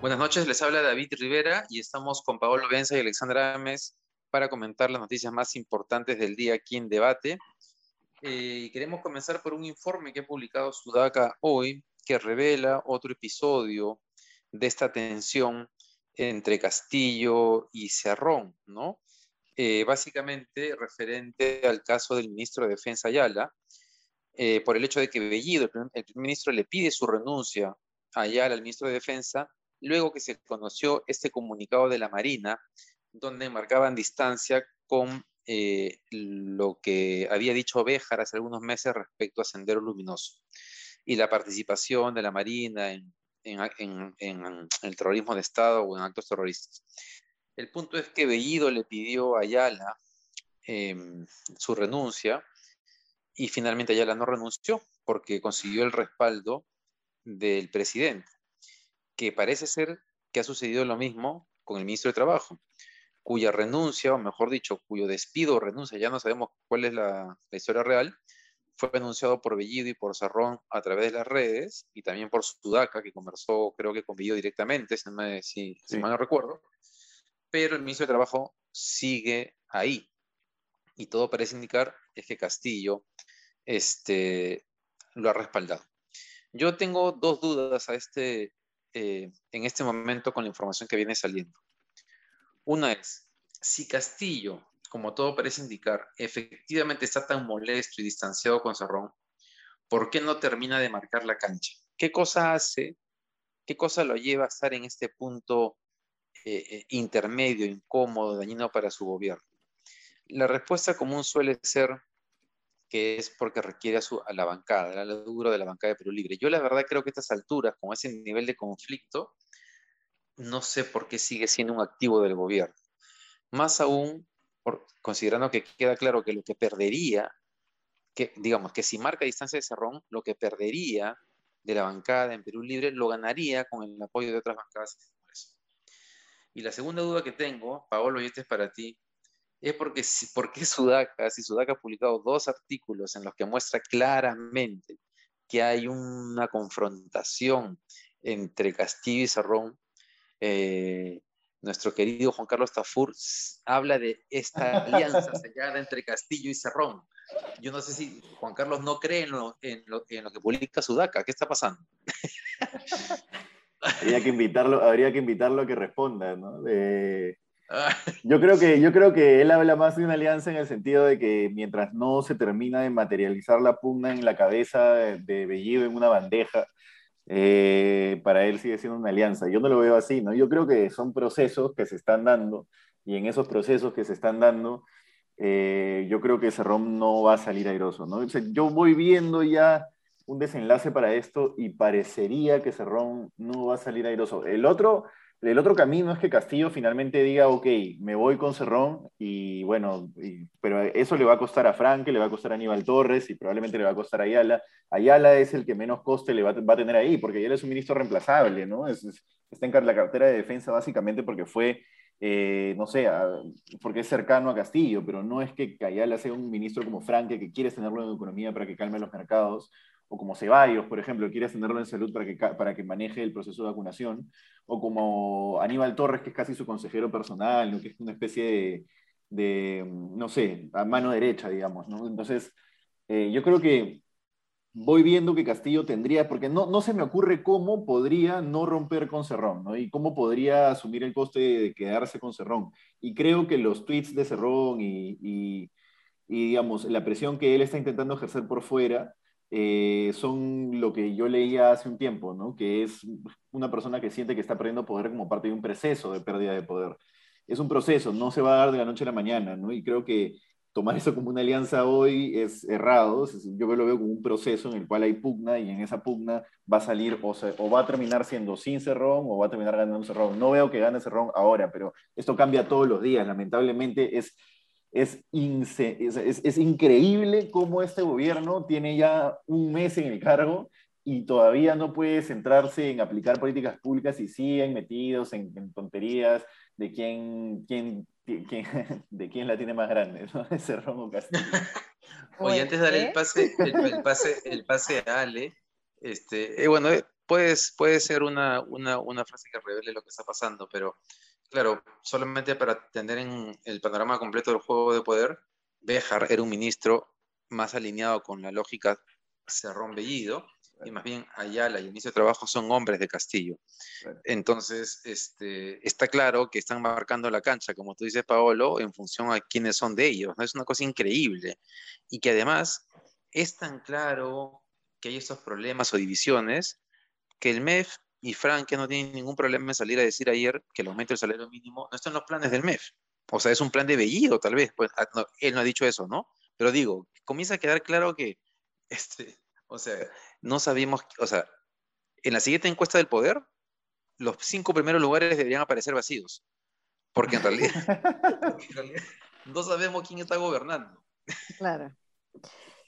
Buenas noches, les habla David Rivera y estamos con Paolo Benza y Alexandra Ames para comentar las noticias más importantes del día aquí en debate. Eh, queremos comenzar por un informe que ha publicado Sudaca hoy que revela otro episodio de esta tensión entre Castillo y Cerrón, ¿no? Eh, básicamente referente al caso del ministro de Defensa Ayala, eh, por el hecho de que Bellido, el primer, ministro, le pide su renuncia a Ayala, al ministro de Defensa, luego que se conoció este comunicado de la Marina, donde marcaban distancia con eh, lo que había dicho Béjar hace algunos meses respecto a Sendero Luminoso y la participación de la Marina en, el terrorismo de Estado o en actos terroristas. El punto es que Bellido le pidió a Ayala em, su renuncia y finalmente Ayala no renunció porque consiguió el respaldo del presidente que parece ser que ha sucedido lo mismo con el ministro de Trabajo, cuya renuncia, o mejor dicho, cuyo despido o renuncia, ya no sabemos cuál es la, historia real, fue anunciado por Bellido y por Sarrón a través de las redes y también por Sudaca, que conversó, creo que con Bellido directamente, si, si mal no recuerdo. Pero el ministro de Trabajo sigue ahí. Y todo parece indicar es que Castillo este, lo ha respaldado. Yo tengo dos dudas a este, eh, en este momento con la información que viene saliendo. Una es, si Castillo, como todo parece indicar, efectivamente está tan molesto y distanciado con Cerrón, ¿por qué no termina de marcar la cancha? ¿Qué cosa hace? ¿Qué cosa lo lleva a estar en este punto eh, eh, intermedio, incómodo, dañino para su gobierno? La respuesta común suele ser que es porque requiere a, su, a la bancada, al duro de la bancada de Perú Libre. Yo la verdad creo que a estas alturas, con ese nivel de conflicto, no sé por qué sigue siendo un activo del gobierno. Más aún, considerando que queda claro que lo que perdería, que digamos que si marca distancia de Cerrón, lo que perdería de la bancada en Perú Libre lo ganaría con el apoyo de otras bancadas Y la segunda duda que tengo, Paolo, y este es para ti, es porque, si, porque Sudaca, si Sudaca ha publicado dos artículos en los que muestra claramente que hay una confrontación entre Castillo y Cerrón, eh, nuestro querido Juan Carlos Tafur habla de esta alianza sellada entre Castillo y Cerrón. Yo no sé si Juan Carlos no cree en lo, en lo, en lo que publica Sudaca. ¿Qué está pasando? habría que invitarlo, habría que invitarlo a que responda, ¿no? Yo creo, que, yo creo que él habla más de una alianza en el sentido de que mientras no se termina de materializar la pugna en la cabeza de Bellido en una bandeja, eh, para él sigue siendo una alianza. Yo no lo veo así, ¿no? Yo creo que son procesos que se están dando y en esos procesos que se están dando, eh, yo creo que Cerrón no va a salir airoso, ¿no? yo voy viendo ya un desenlace para esto y parecería que Cerrón no va a salir airoso. El otro el otro camino es que Castillo finalmente diga, ok, me voy con Cerrón y bueno, pero eso le va a costar a Franque, le va a costar a Aníbal Torres y probablemente le va a costar a Ayala. Ayala es el que menos coste le va, a tener ahí, porque Ayala es un ministro reemplazable, ¿no? está en la cartera de defensa básicamente porque fue, eh, no sé, porque es cercano a Castillo, pero no es que Ayala sea un ministro como Franque que quiere tenerlo en economía para que calme los mercados o como Ceballos, por ejemplo, quiere tenerlo en salud para que, para que maneje el proceso de vacunación, o como Aníbal Torres, que es casi su consejero personal, ¿no? que es una especie de, no sé, a mano derecha, digamos. ¿no? Entonces, eh, yo creo que voy viendo que Castillo tendría, porque no, no se me ocurre cómo podría no romper con Cerrón, ¿no? Y cómo podría asumir el coste de quedarse con Cerrón. Y creo que los tweets de Cerrón y, y, y digamos, la presión que él está intentando ejercer por fuera, eh, son lo que yo leía hace un tiempo, ¿no? que es una persona que siente que está perdiendo poder como parte de un proceso de pérdida de poder. Es un proceso, no se va a dar de la noche a la mañana, ¿no? y creo que tomar eso como una alianza hoy es errado. Yo lo veo como un proceso en el cual hay pugna y en esa pugna va a salir o, o va a terminar siendo sin Cerrón o va a terminar ganando Cerrón. No veo que gane Cerrón ahora, pero esto cambia todos los días. Lamentablemente es es, es, es, increíble cómo este gobierno tiene ya un mes en el cargo y todavía no puede centrarse en aplicar políticas públicas y siguen metidos en, tonterías de quién, quién, de quién la tiene más grande, ¿no? Ese Romo Castillo. Oye, antes de darle el pase, el, pase, el pase a Ale, este, eh, bueno, eh, puede ser una, una, una frase que revele lo que está pasando, pero claro, solamente para tener en el panorama completo del juego de poder, Béjar era un ministro más alineado con la lógica Cerrón Bellido, y más bien Ayala y ministro de Trabajo son hombres de Castillo. Entonces, este, está claro que están marcando la cancha, como tú dices, Paolo, en función a quiénes son de ellos. ¿no? Es una cosa increíble. Y que además es tan claro que hay estos problemas o divisiones que el MEF y Frank, que no tienen ningún problema en salir a decir ayer que el aumento del salario mínimo no está en los planes del MEF. O sea, es un plan de Bellido, tal vez. Pues, ah, él no ha dicho eso, ¿no? Pero digo, comienza a quedar claro que, este, o sea, no sabíamos, o sea, en la siguiente encuesta del poder, los cinco primeros lugares deberían aparecer vacíos. Porque en realidad, porque en realidad no sabemos quién está gobernando. Claro.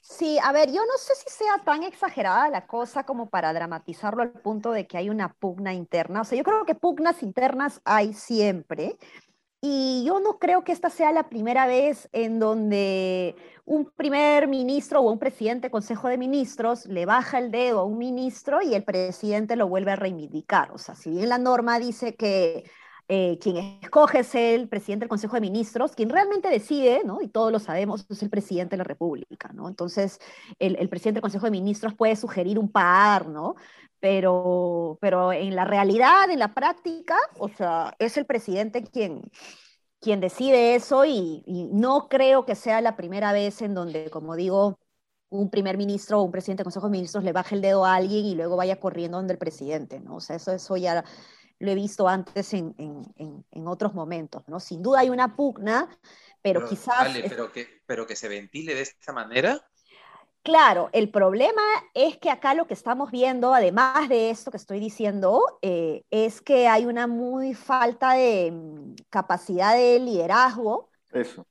Sí, a ver, yo no sé si sea tan exagerada la cosa como para dramatizarlo al punto de que hay una pugna interna. O sea, yo creo que pugnas internas hay siempre. Y yo no creo que esta sea la primera vez en donde un primer ministro o un presidente Consejo de Ministros le baja el dedo a un ministro y el presidente lo vuelve a reivindicar. O sea, si bien la norma dice que eh, quien escoge es el presidente del Consejo de Ministros, quien realmente decide, ¿no? y todos lo sabemos, es el presidente de la República. ¿no? Entonces, el, presidente del Consejo de Ministros puede sugerir un par, ¿no? pero, pero en la realidad, en la práctica, o sea, es el presidente quien, quien decide eso y, no creo que sea la primera vez en donde, como digo, un primer ministro o un presidente del Consejo de Ministros le baje el dedo a alguien y luego vaya corriendo donde el presidente, ¿no? O sea, eso, eso ya lo he visto antes en, otros momentos, ¿no? Sin duda hay una pugna, pero, quizás... pero, que, pero que se ventile de esta manera. Claro, el problema es que acá lo que estamos viendo, además de esto que estoy diciendo, eh, es que hay una muy falta de mm, capacidad de liderazgo. Eso.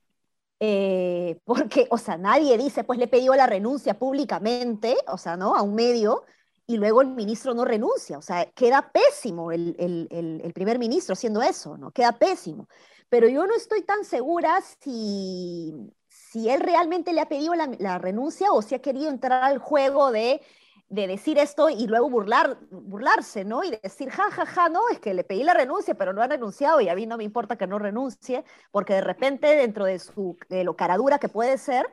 Eh, porque, o sea, nadie dice, pues le pidió la renuncia públicamente, o sea, ¿no? A un medio, y luego el ministro no renuncia. O sea, queda pésimo el, primer ministro haciendo eso, ¿no? Queda pésimo. Pero yo no estoy tan segura si, si él realmente le ha pedido la, renuncia o si ha querido entrar al juego de, decir esto y luego burlar, burlarse, ¿no? Y decir, ja, ja, ja, no, es que le pedí la renuncia, pero no ha renunciado y a mí no me importa que no renuncie, porque de repente dentro de, su, de lo caradura que puede ser,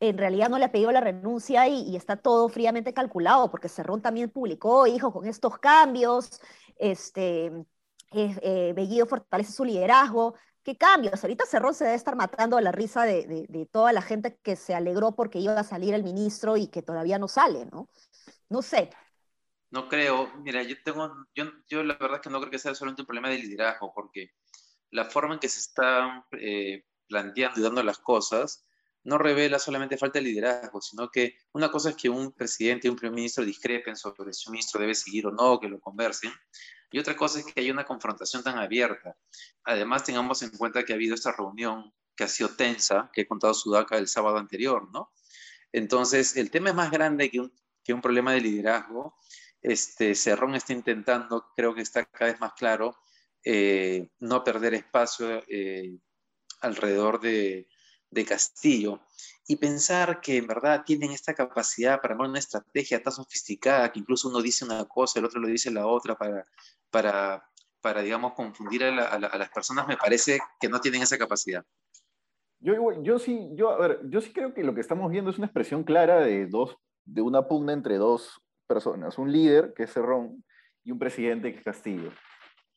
en realidad no le ha pedido la renuncia y, está todo fríamente calculado, porque Cerrón también publicó, hijo, con estos cambios, este, eh, Bellido fortalece su liderazgo. ¿Qué cambios? Ahorita Cerrón se debe estar matando a la risa de, toda la gente que se alegró porque iba a salir el ministro y que todavía no sale, ¿no? No sé. No creo. Mira, yo tengo, yo, yo la verdad es que no creo que sea solamente un problema de liderazgo, porque la forma en que se están eh, planteando y dando las cosas no revela solamente falta de liderazgo, sino que una cosa es que un presidente y un primer ministro discrepen sobre si un ministro debe seguir o no, que lo conversen, y otra cosa es que hay una confrontación tan abierta. Además, tengamos en cuenta que ha habido esta reunión que ha sido tensa, que he contado Sudaca el sábado anterior, ¿no? Entonces, el tema es más grande que un, problema de liderazgo. Este, Cerrón está intentando, creo que está cada vez más claro, eh, no perder espacio eh, alrededor de, de Castillo y pensar que en verdad tienen esta capacidad para una estrategia tan sofisticada que incluso uno dice una cosa, el otro lo dice la otra para, para, para digamos, confundir a, las personas, me parece que no tienen esa capacidad. Yo, yo, sí, yo, a ver, yo sí creo que lo que estamos viendo es una expresión clara de, dos, de una pugna entre dos personas, un líder, que es Cerrón, y un presidente, que es Castillo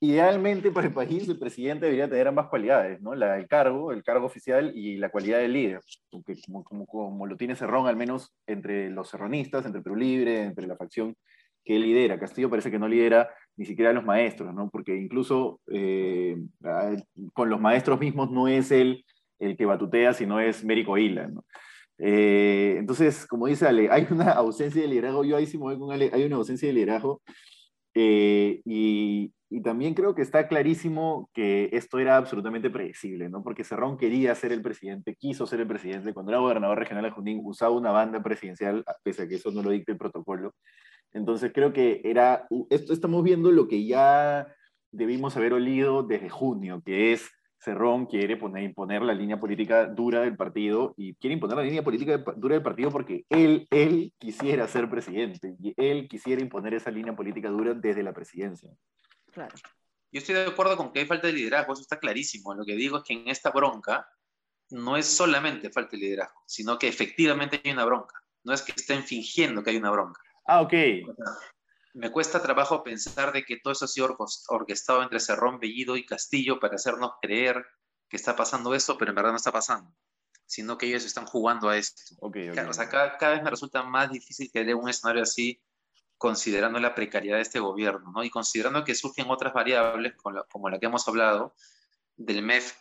idealmente para el país el presidente debería tener ambas cualidades, ¿no? La, el cargo, el cargo oficial y la cualidad de líder, como, como, como, lo tiene Cerrón, al menos entre los serronistas, entre Perú Libre, entre la facción que lidera. Castillo parece que no lidera ni siquiera a los maestros, ¿no? Porque incluso eh, con los maestros mismos no es él el que batutea, sino es Mérico Hila, ¿no? Eh, entonces, como dice Ale, hay una ausencia de liderazgo, yo ahí sí me voy con Ale, hay una ausencia de liderazgo, eh, y, y también creo que está clarísimo que esto era absolutamente predecible, ¿no? Porque Cerrón quería ser el presidente, quiso ser el presidente. Cuando era gobernador regional de Junín, usaba una banda presidencial, pese a que eso no lo dicta el protocolo. Entonces creo que era, esto estamos viendo lo que ya debimos haber olido desde junio, que es Cerrón quiere poner, imponer la línea política dura del partido y quiere imponer la línea política dura del partido porque él, él quisiera ser presidente y él quisiera imponer esa línea política dura desde la presidencia. Claro. Yo estoy de acuerdo con que hay falta de liderazgo, eso está clarísimo. Lo que digo es que en esta bronca no es solamente falta de liderazgo, sino que efectivamente hay una bronca. No es que estén fingiendo que hay una bronca. Ah, ok me cuesta trabajo pensar de que todo eso ha sido orquestado entre Cerrón, Bellido y Castillo para hacernos creer que está pasando esto, pero en verdad no está pasando, sino que ellos están jugando a esto. Okay, O sea, cada, vez me resulta más difícil que dé un escenario así considerando la precariedad de este gobierno, ¿no? Y considerando que surgen otras variables, como la, que hemos hablado, del MEF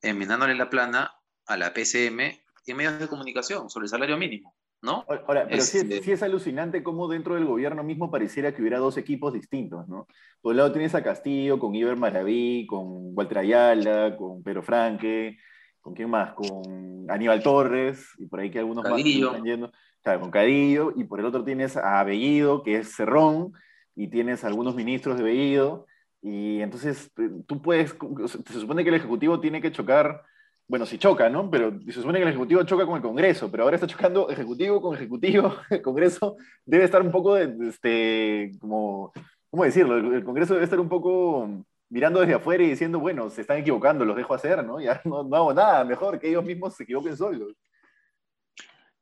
enmenándole la plana a la PCM y medios de comunicación sobre el salario mínimo. ¿no? Ahora, pero sí, este es alucinante cómo dentro del gobierno mismo pareciera que hubiera dos equipos distintos, ¿no? Por un lado tienes a Castillo, con Iber Maraví, con Walter Ayala, con Pedro Franque, ¿con quién más? Con Aníbal Torres, y por ahí que algunos más están yendo. Claro, con Cadillo, y por el otro tienes a Bellido, que es Cerrón, y tienes algunos ministros de Bellido, y entonces eh, tú puedes, se supone que el Ejecutivo tiene que chocar bueno, si choca, ¿no? Pero se supone que el Ejecutivo choca con el Congreso, pero ahora está chocando Ejecutivo con Ejecutivo. El Congreso debe estar un poco, de, este, como, ¿cómo decirlo? El, Congreso debe estar un poco mirando desde afuera y diciendo, bueno, se están equivocando, los dejo hacer, ¿no? Ya no, hago nada, mejor que ellos mismos se equivoquen solos.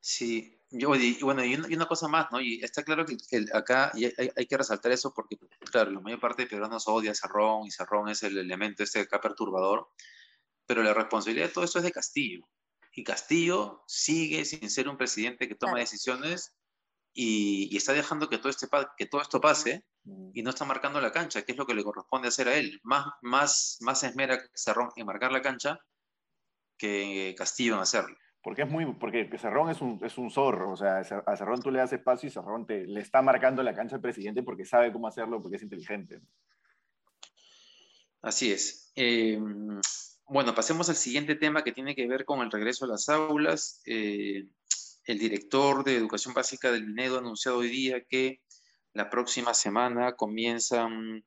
Sí, yo, y, bueno, y una, cosa más, ¿no? Y está claro que acá y hay, que resaltar eso porque, claro, la mayor parte de peruanos odia a Cerrón y Cerrón es el elemento este acá perturbador pero la responsabilidad de todo esto es de Castillo. Y Castillo sigue sin ser un presidente que toma decisiones y, está dejando que todo, este, que todo esto pase. Y no está marcando la cancha, que es lo que le corresponde hacer a él. Más, más, más esmera Cerrón en marcar la cancha que Castillo en hacerlo. Porque es muy, porque Cerrón es un, es un zorro, o sea, a Cerrón tú le das espacio y Cerrón te, le está marcando la cancha al presidente porque sabe cómo hacerlo, porque es inteligente. Así es. Eh, bueno, pasemos al siguiente tema que tiene que ver con el regreso a las aulas. Eh, el director de Educación Básica del Minedo ha anunciado hoy día que la próxima semana comienzan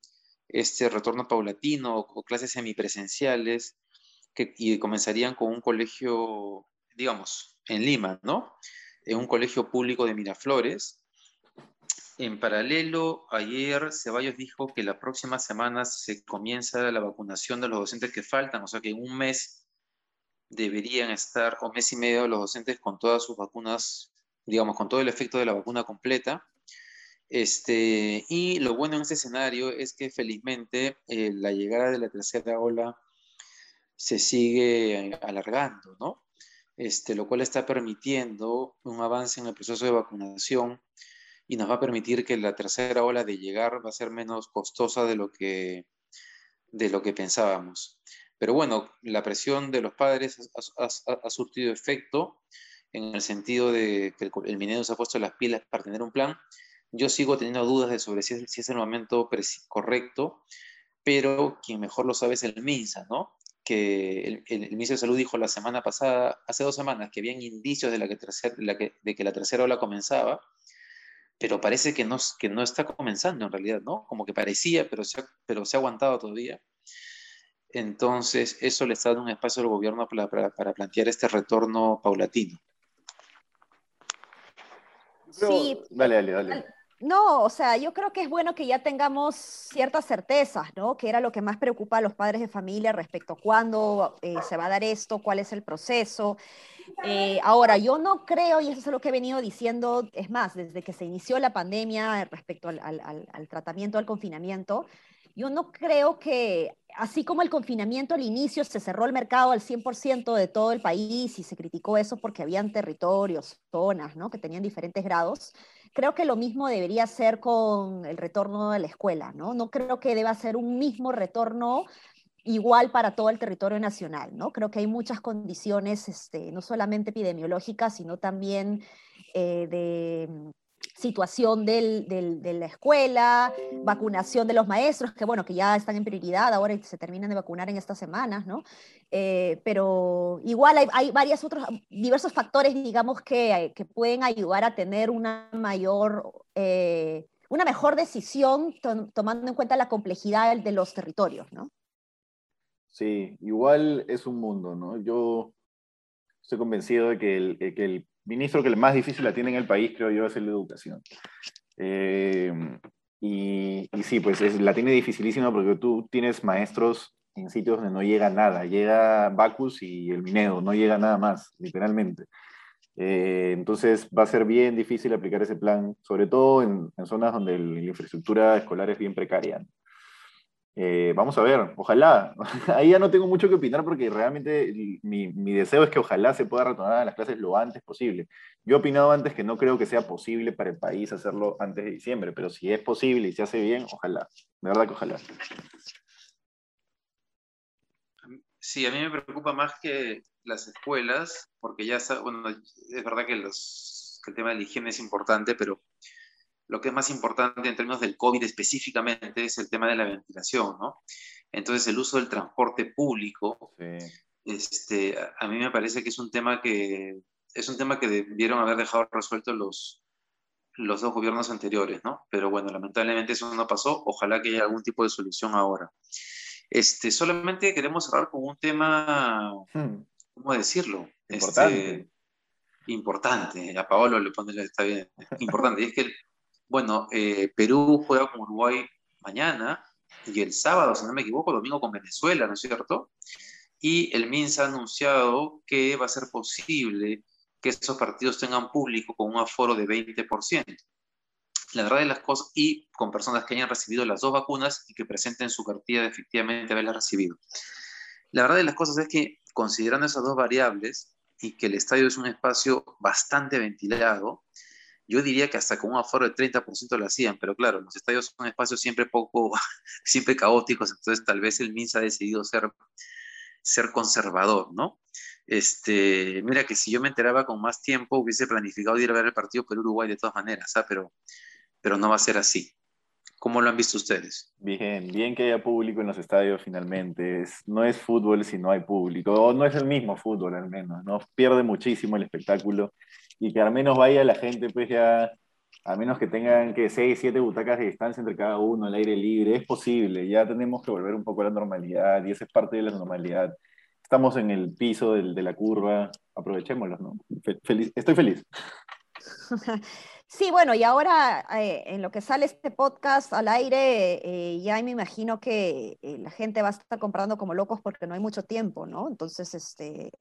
este retorno paulatino o, clases semipresenciales y comenzarían con un colegio, digamos, en Lima, ¿no? En un colegio público de Miraflores. En paralelo, ayer Ceballos dijo que la próxima semana se comienza la vacunación de los docentes que faltan, o sea que en un mes deberían estar, o mes y medio, los docentes con todas sus vacunas, digamos, con todo el efecto de la vacuna completa. Este, y lo bueno en este escenario es que felizmente eh, la llegada de la tercera ola se sigue alargando, ¿no? Este, lo cual está permitiendo un avance en el proceso de vacunación y nos va a permitir que la tercera ola de llegar va a ser menos costosa de lo que, de lo que pensábamos. Pero bueno, la presión de los padres ha, surtido efecto en el sentido de que el, minero se ha puesto las pilas para tener un plan. Yo sigo teniendo dudas de sobre si es, si es el momento correcto, pero quien mejor lo sabe es el MINSA, ¿no? que el, el, Ministro de Salud dijo la semana pasada, hace dos semanas, que habían indicios de, la que de que la tercera ola comenzaba, pero parece que no, que no está comenzando en realidad, ¿no? Como que parecía, pero se ha, pero se ha aguantado todavía. Entonces, eso le está dando un espacio al gobierno para, para, plantear este retorno paulatino. Sí. Dale, dale, dale. No, o sea, yo creo que es bueno que ya tengamos ciertas certezas, ¿no? Que era lo que más preocupa a los padres de familia respecto a cuándo eh, se va a dar esto, cuál es el proceso. Eh, ahora, yo no creo, y eso es lo que he venido diciendo, es más, desde que se inició la pandemia respecto al, al tratamiento, al confinamiento, yo no creo que, así como el confinamiento al inicio se cerró el mercado al 100% de todo el país y se criticó eso porque habían territorios, zonas, ¿no? Que tenían diferentes grados, creo que lo mismo debería ser con el retorno de la escuela, ¿no? No creo que deba ser un mismo retorno igual para todo el territorio nacional, ¿no? Creo que hay muchas condiciones, este, no solamente epidemiológicas, sino también eh, de situación de la escuela, vacunación de los maestros, que bueno, que ya están en prioridad ahora y se terminan de vacunar en estas semanas, ¿no? Eh, pero igual hay, varios otros, diversos factores, digamos, que, que, pueden ayudar a tener una mayor... Eh, una mejor decisión tomando en cuenta la complejidad de los territorios, ¿no? Sí, igual es un mundo, ¿no? Yo estoy convencido de que el ministro que más difícil la tiene en el país, creo yo, es el de educación. Eh, y, sí, pues es, la tiene dificilísima porque tú tienes maestros en sitios donde no llega nada. Llega Bacus y el Minedo, no llega nada más, literalmente. Eh, entonces va a ser bien difícil aplicar ese plan, sobre todo en zonas donde la infraestructura escolar es bien precaria. Eh, vamos a ver, ojalá. Ahí ya no tengo mucho que opinar porque realmente mi, mi, deseo es que ojalá se pueda retornar a las clases lo antes posible. Yo he opinado antes que no creo que sea posible para el país hacerlo antes de diciembre, pero si es posible y se hace bien, ojalá. De verdad que ojalá. Sí, a mí me preocupa más que las escuelas, porque ya bueno, es verdad que, los, que el tema de la higiene es importante, pero lo que es más importante en términos del COVID específicamente es el tema de la ventilación, ¿no? Entonces, el uso del transporte público, este, a mí me parece que es un tema que es un tema que debieron haber dejado resuelto los, los dos gobiernos anteriores, ¿no? Pero bueno, lamentablemente eso no pasó. Ojalá que haya algún tipo de solución ahora. Este, solamente queremos cerrar con un tema, hmm. ¿cómo decirlo? Importante. Este, importante. A Paolo le pone, está bien, importante. y es que bueno, eh, Perú juega con Uruguay mañana y el sábado, si no me equivoco, domingo con Venezuela, ¿no es cierto? Y el MINSA ha anunciado que va a ser posible que esos partidos tengan público con un aforo de 20%. La verdad de las cosas, y con personas que hayan recibido las dos vacunas y que presenten su cartilla de efectivamente haberlas recibido. La verdad de las cosas es que, considerando esas dos variables y que el estadio es un espacio bastante ventilado, yo diría que hasta con un aforo del 30% lo hacían, pero claro, los estadios son espacios siempre poco, siempre caóticos, entonces tal vez el MINSA ha decidido ser, ser conservador, ¿no? Este, mira que si yo me enteraba con más tiempo, hubiese planificado ir a ver el partido Perú-Uruguay de todas maneras, ¿ah? pero, pero no va a ser así. ¿Cómo lo han visto ustedes? Bien, bien que haya público en los estadios finalmente. no es fútbol si no hay público, o no es el mismo fútbol al menos, ¿no? Pierde muchísimo el espectáculo y que al menos vaya la gente, pues ya, a menos que tengan que 6, 7 butacas de distancia entre cada uno, al aire libre, es posible, ya tenemos que volver un poco a la normalidad y esa es parte de la normalidad. Estamos en el piso del, de la curva, aprovechémoslo, ¿no? Feliz, estoy feliz. Sí, bueno, y ahora eh, en lo que sale este podcast al aire, eh, ya me imagino que eh, la gente va a estar comprando como locos porque no hay mucho tiempo, ¿no? Entonces, este,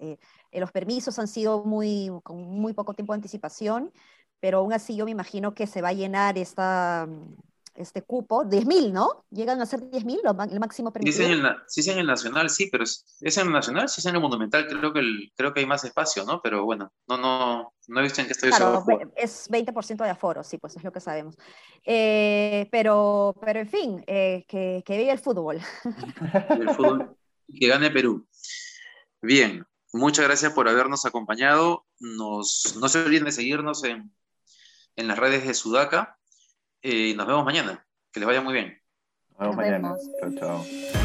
los permisos han sido muy, con muy poco tiempo de anticipación, pero aún así yo me imagino que se va a llenar esta, este cupo, 10.000, ¿no? Llegan a ser 10.000, el máximo permitido. Sí, es en el Nacional, sí, pero es, en el Nacional, sí es en el Monumental, creo que, creo que hay más espacio, ¿no? Pero bueno, no, no, no he visto en qué estoy Claro, es 20% de aforo, sí, pues es lo que sabemos. Eh, pero, pero en fin, eh, que, que vive el fútbol. El fútbol, que gane Perú. Bien, muchas gracias por habernos acompañado. Nos, no se olviden de seguirnos en, en las redes de Sudaca y nos vemos mañana. Que les vaya muy bien. Nos vemos mañana. Chao, chao.